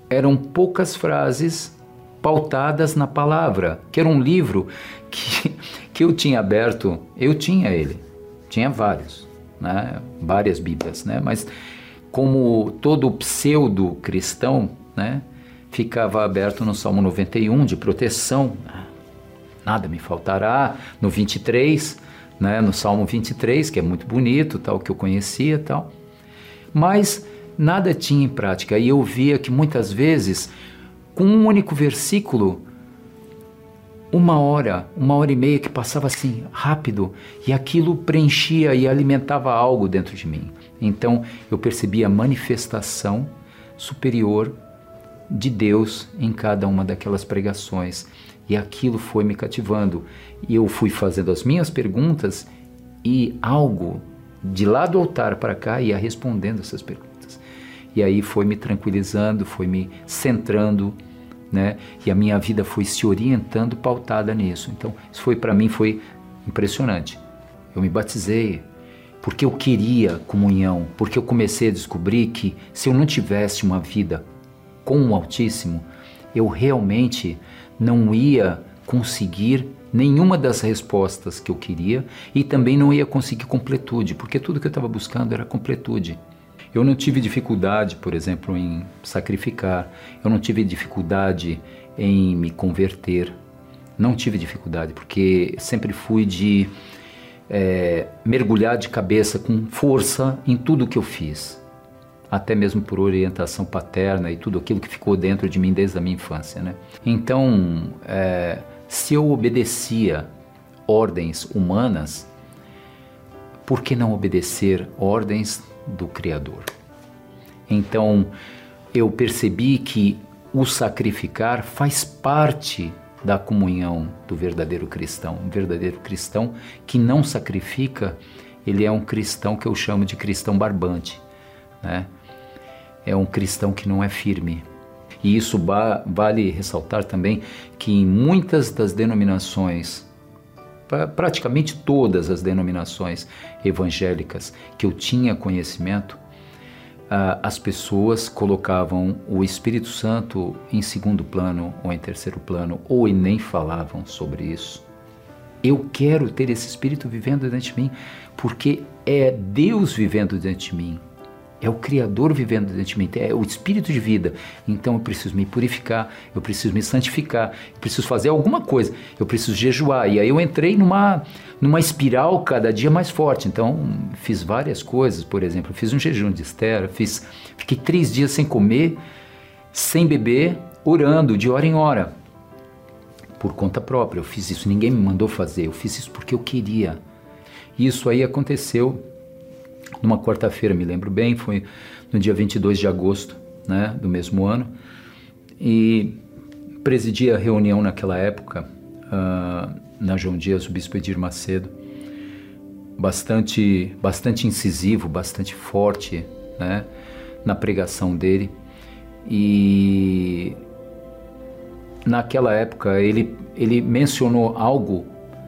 Eram poucas frases pautadas na palavra, que era um livro que, que eu tinha aberto, eu tinha ele, tinha vários, né? várias Bíblias, né? mas como todo pseudo cristão, né? ficava aberto no Salmo 91 de proteção. Nada me faltará. No 23, né, no Salmo 23, que é muito bonito, tal, que eu conhecia, tal. Mas nada tinha em prática. E eu via que muitas vezes, com um único versículo, uma hora, uma hora e meia que passava assim, rápido, e aquilo preenchia e alimentava algo dentro de mim. Então eu percebia a manifestação superior de Deus em cada uma daquelas pregações. E aquilo foi me cativando. E eu fui fazendo as minhas perguntas e algo de lá do altar para cá ia respondendo essas perguntas. E aí foi me tranquilizando, foi me centrando, né? E a minha vida foi se orientando pautada nisso. Então, isso foi para mim foi impressionante. Eu me batizei porque eu queria comunhão, porque eu comecei a descobrir que se eu não tivesse uma vida com o Altíssimo, eu realmente não ia conseguir nenhuma das respostas que eu queria e também não ia conseguir completude, porque tudo que eu estava buscando era completude. Eu não tive dificuldade, por exemplo, em sacrificar, eu não tive dificuldade em me converter, não tive dificuldade, porque sempre fui de é, mergulhar de cabeça com força em tudo que eu fiz até mesmo por orientação paterna e tudo aquilo que ficou dentro de mim desde a minha infância. Né? Então, é, se eu obedecia ordens humanas, por que não obedecer ordens do Criador? Então, eu percebi que o sacrificar faz parte da comunhão do verdadeiro cristão. Um verdadeiro cristão que não sacrifica, ele é um cristão que eu chamo de cristão barbante, né? É um cristão que não é firme. E isso vale ressaltar também que em muitas das denominações, praticamente todas as denominações evangélicas que eu tinha conhecimento, as pessoas colocavam o Espírito Santo em segundo plano ou em terceiro plano, ou nem falavam sobre isso. Eu quero ter esse Espírito vivendo dentro de mim, porque é Deus vivendo dentro de mim. É o Criador vivendo dentro de mim, é o Espírito de vida. Então eu preciso me purificar, eu preciso me santificar, eu preciso fazer alguma coisa, eu preciso jejuar. E aí eu entrei numa, numa espiral cada dia mais forte. Então fiz várias coisas, por exemplo, fiz um jejum de Esther, fiz, fiquei três dias sem comer, sem beber, orando de hora em hora. Por conta própria, eu fiz isso, ninguém me mandou fazer, eu fiz isso porque eu queria. Isso aí aconteceu numa quarta-feira, me lembro bem, foi no dia 22 de agosto né, do mesmo ano. E presidi a reunião naquela época, uh, na João Dias, o bispo Edir Macedo, bastante, bastante incisivo, bastante forte né, na pregação dele. E naquela época ele, ele mencionou algo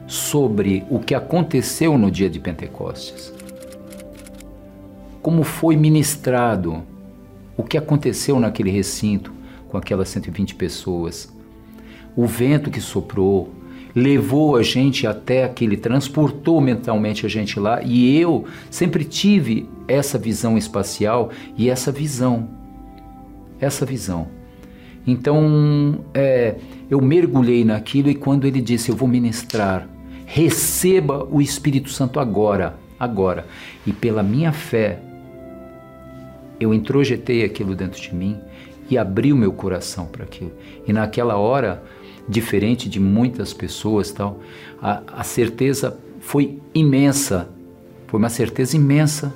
sobre o que aconteceu no dia de Pentecostes como foi ministrado, o que aconteceu naquele recinto com aquelas 120 pessoas. O vento que soprou levou a gente até aquele, transportou mentalmente a gente lá, e eu sempre tive essa visão espacial e essa visão. Essa visão. Então, é, eu mergulhei naquilo e quando ele disse: Eu vou ministrar, receba o Espírito Santo agora agora. E pela minha fé, eu introjetei aquilo dentro de mim e abri o meu coração para aquilo. E naquela hora, diferente de muitas pessoas, tal, a, a certeza foi imensa. Foi uma certeza imensa,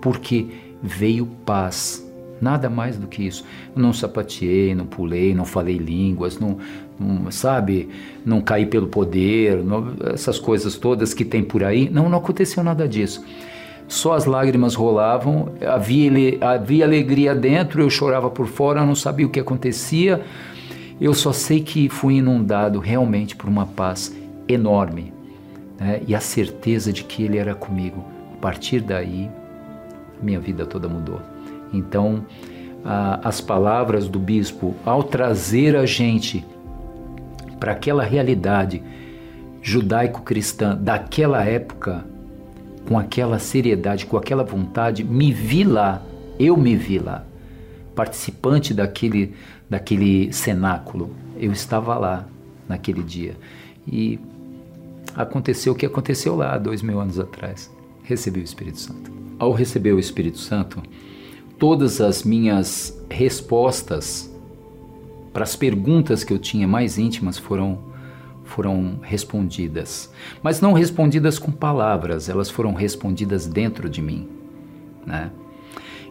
porque veio paz. Nada mais do que isso. Eu não sapateei, não pulei, não falei línguas, não, não sabe, não caí pelo poder, não, essas coisas todas que tem por aí. Não, não aconteceu nada disso. Só as lágrimas rolavam, havia, havia alegria dentro, eu chorava por fora, não sabia o que acontecia. Eu só sei que fui inundado realmente por uma paz enorme né? e a certeza de que Ele era comigo. A partir daí, minha vida toda mudou. Então, as palavras do bispo, ao trazer a gente para aquela realidade judaico-cristã daquela época, com aquela seriedade, com aquela vontade, me vi lá, eu me vi lá, participante daquele, daquele cenáculo. Eu estava lá naquele dia. E aconteceu o que aconteceu lá dois mil anos atrás. Recebi o Espírito Santo. Ao receber o Espírito Santo, todas as minhas respostas para as perguntas que eu tinha mais íntimas foram foram respondidas, mas não respondidas com palavras, elas foram respondidas dentro de mim, né?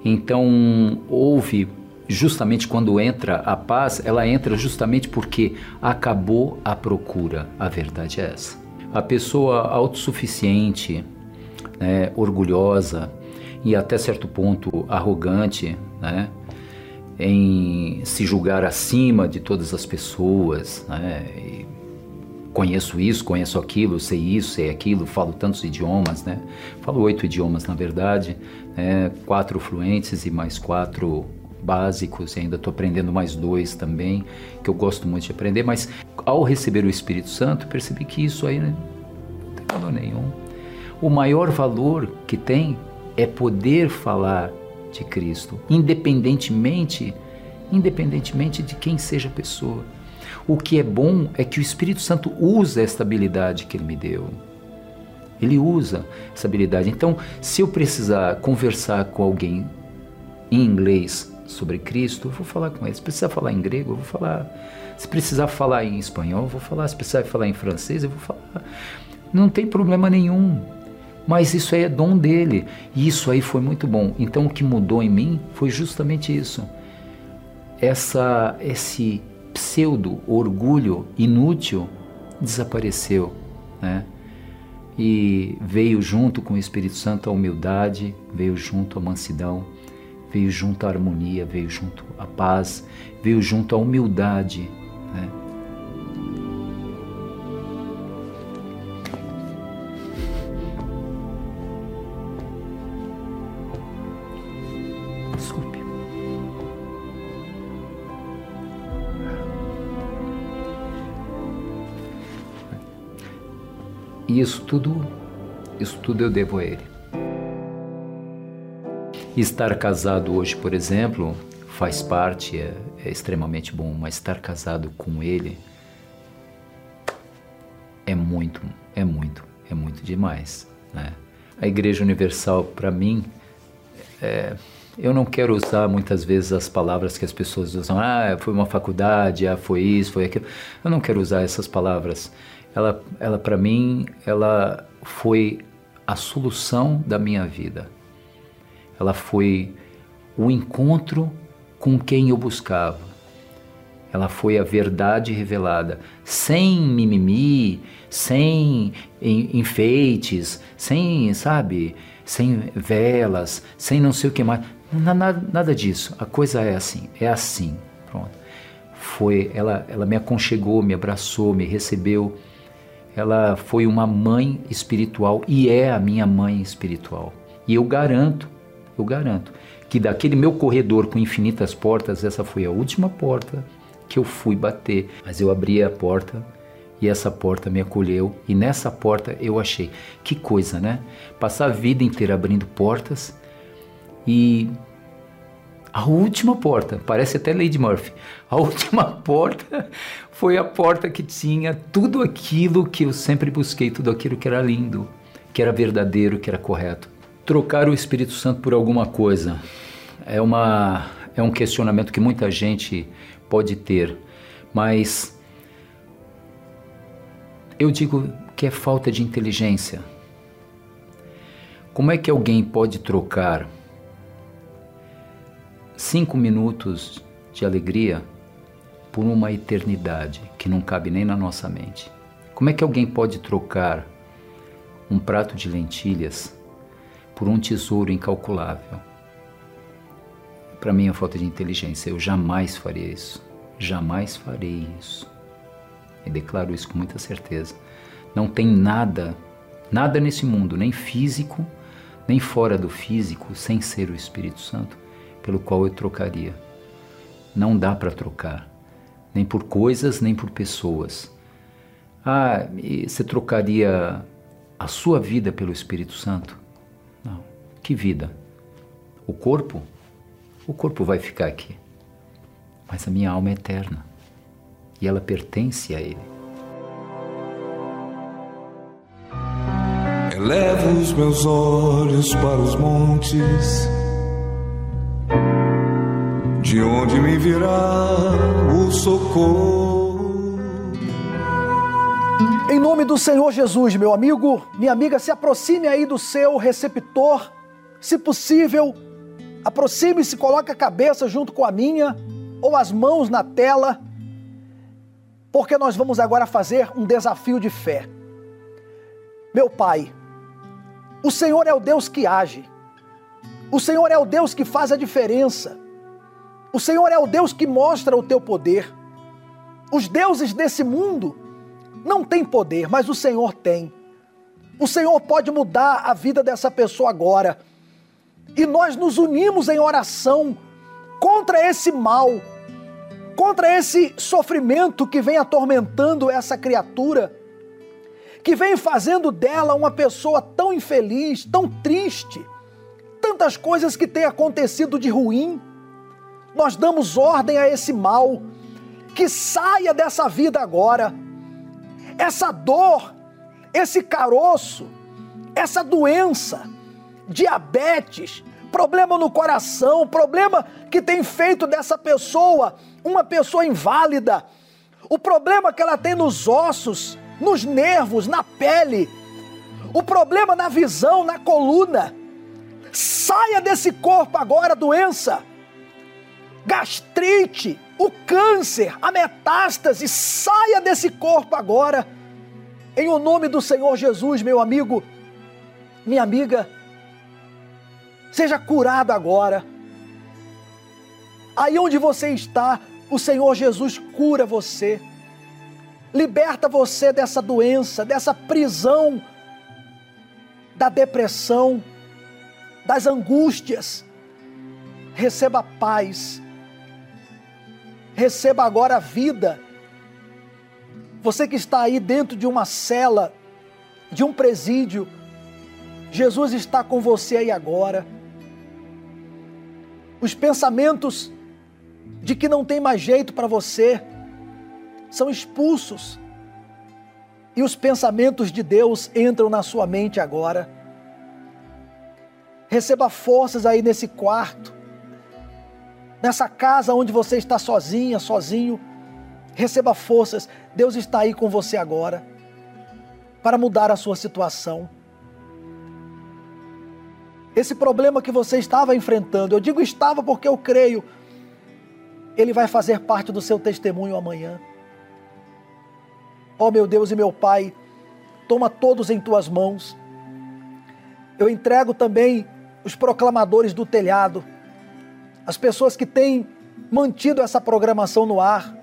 Então houve justamente quando entra a paz, ela entra justamente porque acabou a procura. A verdade é essa. A pessoa autossuficiente, né, orgulhosa e até certo ponto arrogante, né, em se julgar acima de todas as pessoas, né, conheço isso, conheço aquilo, sei isso, sei aquilo, falo tantos idiomas, né? Falo oito idiomas na verdade, né? quatro fluentes e mais quatro básicos, e ainda estou aprendendo mais dois também, que eu gosto muito de aprender, mas ao receber o Espírito Santo, percebi que isso aí né, não tem valor nenhum. O maior valor que tem é poder falar de Cristo, independentemente, independentemente de quem seja a pessoa. O que é bom é que o Espírito Santo usa esta habilidade que ele me deu. Ele usa essa habilidade. Então, se eu precisar conversar com alguém em inglês sobre Cristo, eu vou falar com ele. Se precisar falar em grego, eu vou falar. Se precisar falar em espanhol, eu vou falar. Se precisar falar em francês, eu vou falar. Não tem problema nenhum. Mas isso aí é dom dele. E isso aí foi muito bom. Então o que mudou em mim foi justamente isso. Essa esse pseudo orgulho inútil desapareceu, né? E veio junto com o Espírito Santo a humildade, veio junto a mansidão, veio junto a harmonia, veio junto a paz, veio junto a humildade, né? Isso tudo, isso tudo eu devo a Ele. Estar casado hoje, por exemplo, faz parte, é, é extremamente bom, mas estar casado com Ele é muito, é muito, é muito demais. Né? A Igreja Universal, para mim, é, eu não quero usar muitas vezes as palavras que as pessoas usam. Ah, foi uma faculdade, ah, foi isso, foi aquilo. Eu não quero usar essas palavras ela, ela para mim, ela foi a solução da minha vida. Ela foi o encontro com quem eu buscava. Ela foi a verdade revelada, sem mimimi, sem enfeites, sem, sabe, sem velas, sem não sei o que mais. Nada, nada disso. A coisa é assim, é assim. Pronto. Foi, ela, ela me aconchegou, me abraçou, me recebeu ela foi uma mãe espiritual e é a minha mãe espiritual. E eu garanto, eu garanto, que daquele meu corredor com infinitas portas, essa foi a última porta que eu fui bater. Mas eu abri a porta e essa porta me acolheu e nessa porta eu achei que coisa, né? Passar a vida inteira abrindo portas e a última porta, parece até Lady Murphy, a última porta foi a porta que tinha tudo aquilo que eu sempre busquei, tudo aquilo que era lindo. que era verdadeiro, que era correto. Trocar o Espírito Santo por alguma coisa é, uma, é um questionamento que muita gente pode ter, mas eu digo que é falta de inteligência. Como é que alguém pode trocar cinco minutos de alegria por uma eternidade que não cabe nem na nossa mente? Como é que alguém pode trocar um prato de lentilhas por um tesouro incalculável? Para mim é falta de inteligência. Eu jamais faria isso. Jamais farei isso. E declaro isso com muita certeza. Não tem nada, nada nesse mundo, nem físico, nem fora do físico, sem ser o Espírito Santo, pelo qual eu trocaria. Não dá para trocar, nem por coisas, nem por pessoas. Ah, você trocaria a sua vida pelo Espírito Santo? Não. Que vida? O corpo? O corpo vai ficar aqui. Mas a minha alma é eterna. E ela pertence a Ele. Elevo os meus olhos para os montes, de onde me virá o socorro. Em nome do Senhor Jesus, meu amigo, minha amiga, se aproxime aí do seu receptor, se possível, aproxime-se, coloque a cabeça junto com a minha ou as mãos na tela, porque nós vamos agora fazer um desafio de fé. Meu Pai, o Senhor é o Deus que age. O Senhor é o Deus que faz a diferença. O Senhor é o Deus que mostra o teu poder. Os deuses desse mundo não têm poder, mas o Senhor tem. O Senhor pode mudar a vida dessa pessoa agora. E nós nos unimos em oração contra esse mal, contra esse sofrimento que vem atormentando essa criatura que vem fazendo dela uma pessoa tão infeliz, tão triste, tantas coisas que têm acontecido de ruim. Nós damos ordem a esse mal, que saia dessa vida agora. Essa dor, esse caroço, essa doença, diabetes, problema no coração, problema que tem feito dessa pessoa uma pessoa inválida, o problema que ela tem nos ossos, nos nervos, na pele, o problema na visão, na coluna. Saia desse corpo agora, doença, gastrite, o câncer, a metástase, saia desse corpo agora. Em o nome do Senhor Jesus, meu amigo, minha amiga, seja curado agora. Aí onde você está, o Senhor Jesus cura você liberta você dessa doença, dessa prisão, da depressão, das angústias. Receba paz, receba agora a vida. Você que está aí dentro de uma cela, de um presídio, Jesus está com você aí agora. Os pensamentos de que não tem mais jeito para você, são expulsos. E os pensamentos de Deus entram na sua mente agora. Receba forças aí nesse quarto, nessa casa onde você está sozinha, sozinho. Receba forças. Deus está aí com você agora para mudar a sua situação. Esse problema que você estava enfrentando, eu digo estava porque eu creio, ele vai fazer parte do seu testemunho amanhã. Ó oh, meu Deus e meu Pai, toma todos em tuas mãos. Eu entrego também os proclamadores do telhado, as pessoas que têm mantido essa programação no ar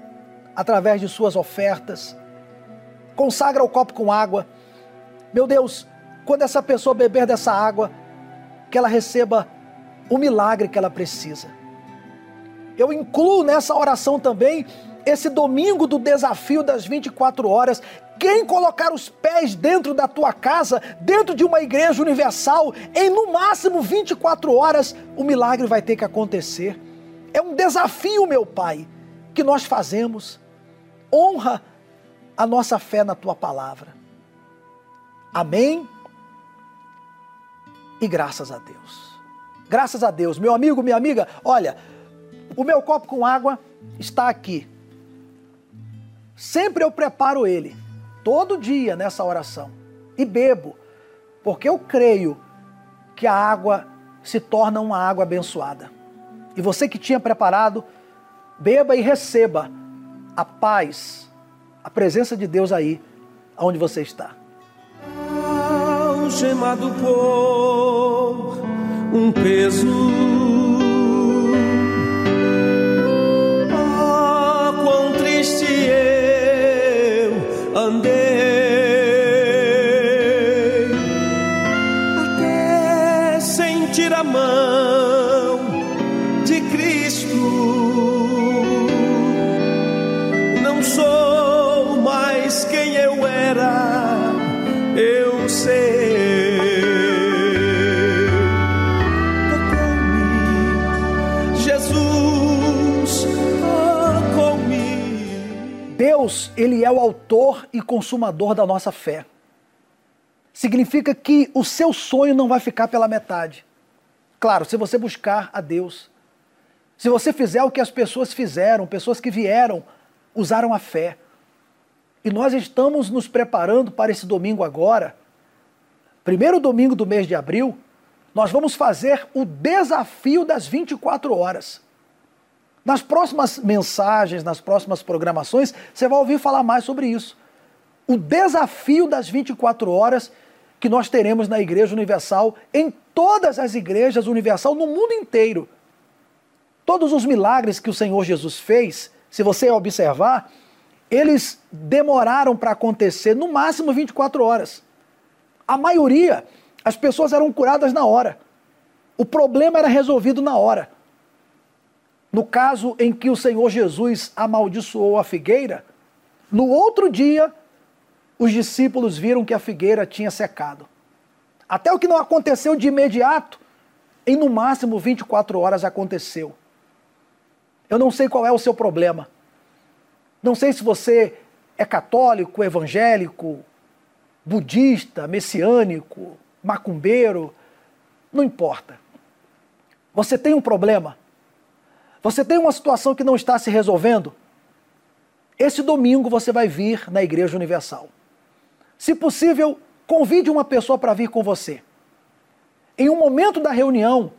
através de suas ofertas. Consagra o copo com água. Meu Deus, quando essa pessoa beber dessa água, que ela receba o milagre que ela precisa. Eu incluo nessa oração também esse domingo do desafio das 24 horas, quem colocar os pés dentro da tua casa, dentro de uma igreja universal, em no máximo 24 horas, o milagre vai ter que acontecer. É um desafio, meu Pai, que nós fazemos. Honra a nossa fé na tua palavra. Amém E graças a Deus. Graças a Deus. Meu amigo, minha amiga, olha, o meu copo com água está aqui. Sempre eu preparo ele, todo dia nessa oração, e bebo, porque eu creio que a água se torna uma água abençoada. E você que tinha preparado, beba e receba a paz, a presença de Deus aí, onde você está. Algemado por um peso. Deus, ele é o autor e consumador da nossa fé. Significa que o seu sonho não vai ficar pela metade. Claro, se você buscar a Deus. Se você fizer o que as pessoas fizeram, pessoas que vieram, usaram a fé. E nós estamos nos preparando para esse domingo agora. Primeiro domingo do mês de abril, nós vamos fazer o desafio das 24 horas. Nas próximas mensagens, nas próximas programações, você vai ouvir falar mais sobre isso. O desafio das 24 horas que nós teremos na Igreja Universal, em todas as igrejas Universal no mundo inteiro. Todos os milagres que o Senhor Jesus fez, se você observar, eles demoraram para acontecer no máximo 24 horas. A maioria, as pessoas eram curadas na hora. O problema era resolvido na hora. No caso em que o Senhor Jesus amaldiçoou a figueira, no outro dia, os discípulos viram que a figueira tinha secado. Até o que não aconteceu de imediato, em no máximo 24 horas aconteceu. Eu não sei qual é o seu problema. Não sei se você é católico, evangélico, budista, messiânico, macumbeiro, não importa. Você tem um problema? Você tem uma situação que não está se resolvendo? Esse domingo você vai vir na Igreja Universal. Se possível, convide uma pessoa para vir com você. Em um momento da reunião,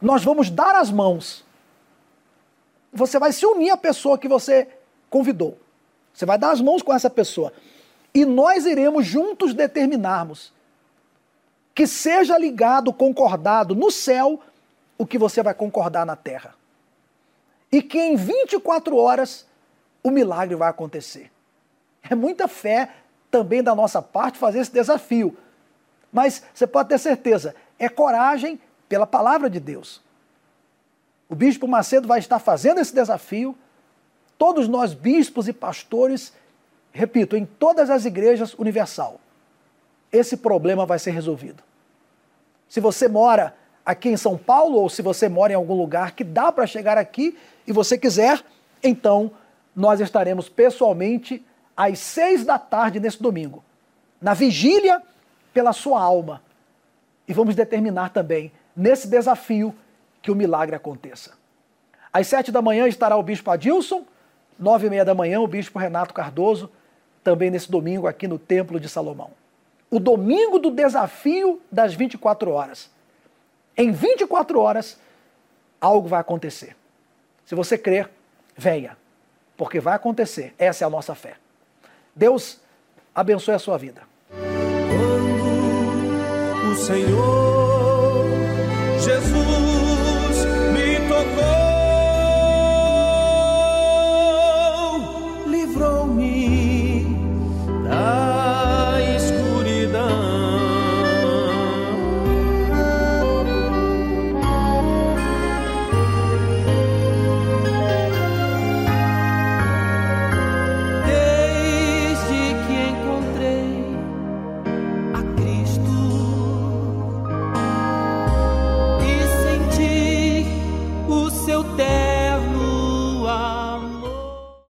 nós vamos dar as mãos. Você vai se unir à pessoa que você convidou. Você vai dar as mãos com essa pessoa. E nós iremos juntos determinarmos que seja ligado, concordado no céu o que você vai concordar na terra. E que em 24 horas o milagre vai acontecer. É muita fé também da nossa parte fazer esse desafio. Mas você pode ter certeza, é coragem pela palavra de Deus. O bispo Macedo vai estar fazendo esse desafio. Todos nós, bispos e pastores, repito, em todas as igrejas universal, esse problema vai ser resolvido. Se você mora aqui em São Paulo ou se você mora em algum lugar que dá para chegar aqui e você quiser, então nós estaremos pessoalmente às seis da tarde nesse domingo, na vigília pela sua alma. E vamos determinar também, nesse desafio, que o milagre aconteça. Às sete da manhã estará o bispo Adilson, nove e meia da manhã o bispo Renato Cardoso, também nesse domingo aqui no Templo de Salomão. O domingo do desafio das 24 horas. Em 24 horas, algo vai acontecer. Se você crer, venha, porque vai acontecer. Essa é a nossa fé. Deus abençoe a sua vida. Quando o Senhor Jesus